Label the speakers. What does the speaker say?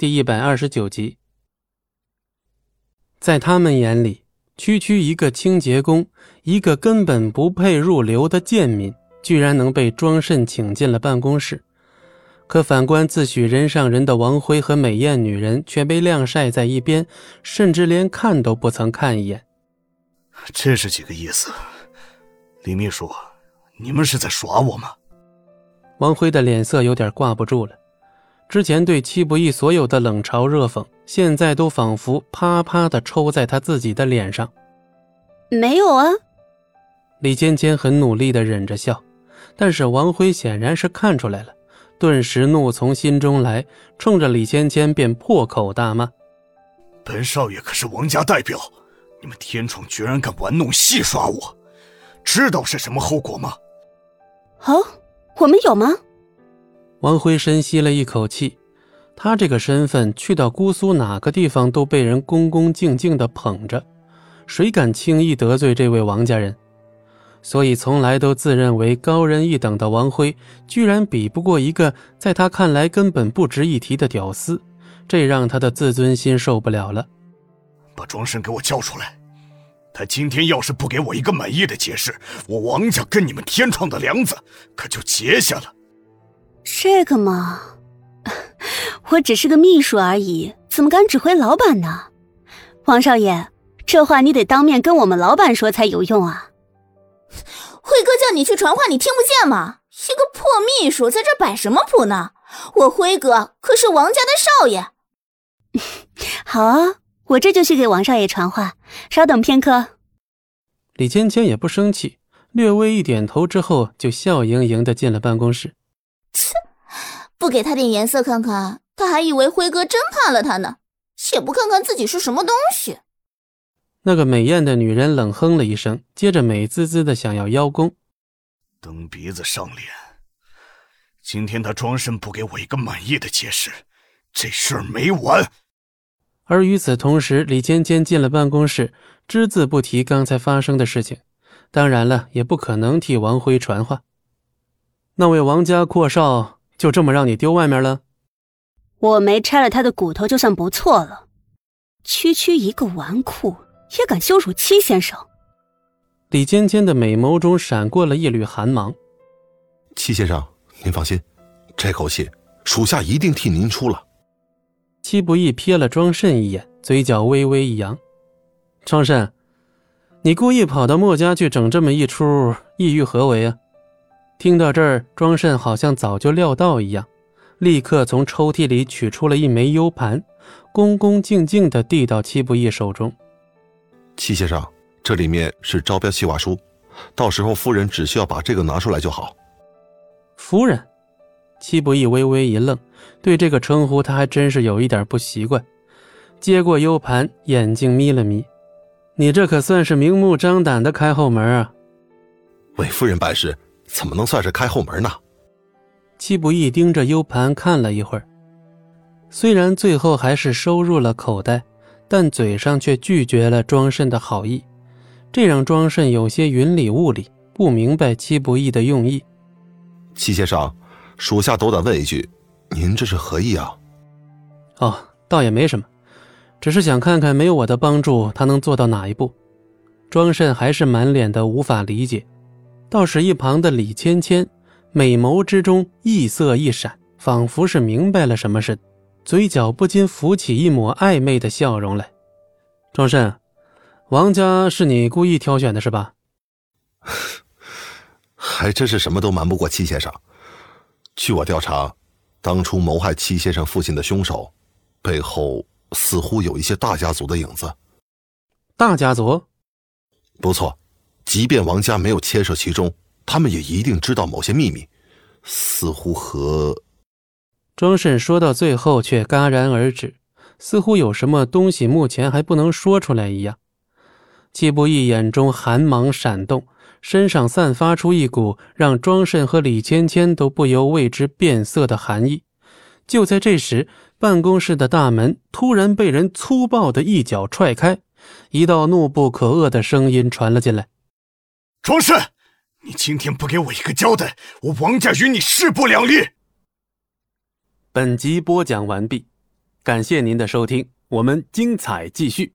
Speaker 1: 第一百二十九集。在他们眼里，区区一个清洁工，一个根本不配入流的贱民，居然能被庄慎请进了办公室。可反观自诩人上人的王辉和美艳女人，却被晾晒在一边，甚至连看都不曾看一眼。
Speaker 2: 这是几个意思？李秘书，你们是在耍我吗？
Speaker 1: 王辉的脸色有点挂不住了。之前对戚不义所有的冷嘲热讽，现在都仿佛啪啪的抽在他自己的脸上。
Speaker 3: 没有啊。
Speaker 1: 李芊芊很努力的忍着笑，但是王辉显然是看出来了，顿时怒从心中来，冲着李芊芊便破口大骂：“
Speaker 2: 本少爷可是王家代表，你们天宠居然敢玩弄戏耍我，知道是什么后果吗？”
Speaker 3: 哦，我们有吗？
Speaker 1: 王辉深吸了一口气，他这个身份去到姑苏哪个地方都被人恭恭敬敬的捧着，谁敢轻易得罪这位王家人？所以从来都自认为高人一等的王辉，居然比不过一个在他看来根本不值一提的屌丝，这让他的自尊心受不了了。
Speaker 2: 把庄生给我叫出来！他今天要是不给我一个满意的解释，我王家跟你们天创的梁子可就结下了。
Speaker 3: 这个嘛，我只是个秘书而已，怎么敢指挥老板呢？王少爷，这话你得当面跟我们老板说才有用啊！
Speaker 4: 辉哥叫你去传话，你听不见吗？一个破秘书在这摆什么谱呢？我辉哥可是王家的少爷。
Speaker 3: 好啊，我这就去给王少爷传话，稍等片刻。
Speaker 1: 李芊芊也不生气，略微一点头之后，就笑盈盈的进了办公室。
Speaker 4: 切，不给他点颜色看看，他还以为辉哥真怕了他呢。且不看看自己是什么东西。
Speaker 1: 那个美艳的女人冷哼了一声，接着美滋滋的想要邀功。
Speaker 2: 蹬鼻子上脸，今天他装神不给我一个满意的解释，这事儿没完。
Speaker 1: 而与此同时，李芊芊进了办公室，只字不提刚才发生的事情。当然了，也不可能替王辉传话。那位王家阔少就这么让你丢外面了？
Speaker 3: 我没拆了他的骨头就算不错了。区区一个纨绔也敢羞辱戚先生？
Speaker 1: 李尖尖的美眸中闪过了一缕寒芒。
Speaker 5: 戚先生，您放心，这口气属下一定替您出了。
Speaker 1: 戚不易瞥了庄慎一眼，嘴角微微一扬：“庄慎，你故意跑到墨家去整这么一出，意欲何为啊？”听到这儿，庄慎好像早就料到一样，立刻从抽屉里取出了一枚 U 盘，恭恭敬敬地递到戚不义手中。
Speaker 5: 戚先生，这里面是招标计划书，到时候夫人只需要把这个拿出来就好。
Speaker 1: 夫人，戚不义微微一愣，对这个称呼他还真是有一点不习惯。接过 U 盘，眼睛眯了眯：“你这可算是明目张胆的开后门啊！”
Speaker 5: 为夫人办事。怎么能算是开后门呢？
Speaker 1: 戚不义盯着 U 盘看了一会儿，虽然最后还是收入了口袋，但嘴上却拒绝了庄慎的好意，这让庄慎有些云里雾里，不明白戚不义的用意。
Speaker 5: 戚先生，属下斗胆问一句，您这是何意啊？
Speaker 1: 哦，倒也没什么，只是想看看没有我的帮助，他能做到哪一步。庄慎还是满脸的无法理解。倒是一旁的李芊芊，美眸之中异色一闪，仿佛是明白了什么似的，嘴角不禁浮起一抹暧昧的笑容来。庄慎，王家是你故意挑选的，是吧？
Speaker 5: 还真是什么都瞒不过戚先生。据我调查，当初谋害戚先生父亲的凶手，背后似乎有一些大家族的影子。
Speaker 1: 大家族？
Speaker 5: 不错。即便王家没有牵涉其中，他们也一定知道某些秘密，似乎和
Speaker 1: 庄慎说到最后却戛然而止，似乎有什么东西目前还不能说出来一样。季不义眼中寒芒闪动，身上散发出一股让庄慎和李芊芊都不由为之变色的寒意。就在这时，办公室的大门突然被人粗暴的一脚踹开，一道怒不可遏的声音传了进来。
Speaker 2: 庄慎，你今天不给我一个交代，我王家与你势不两立。
Speaker 1: 本集播讲完毕。感谢您的收听，我们精彩继续。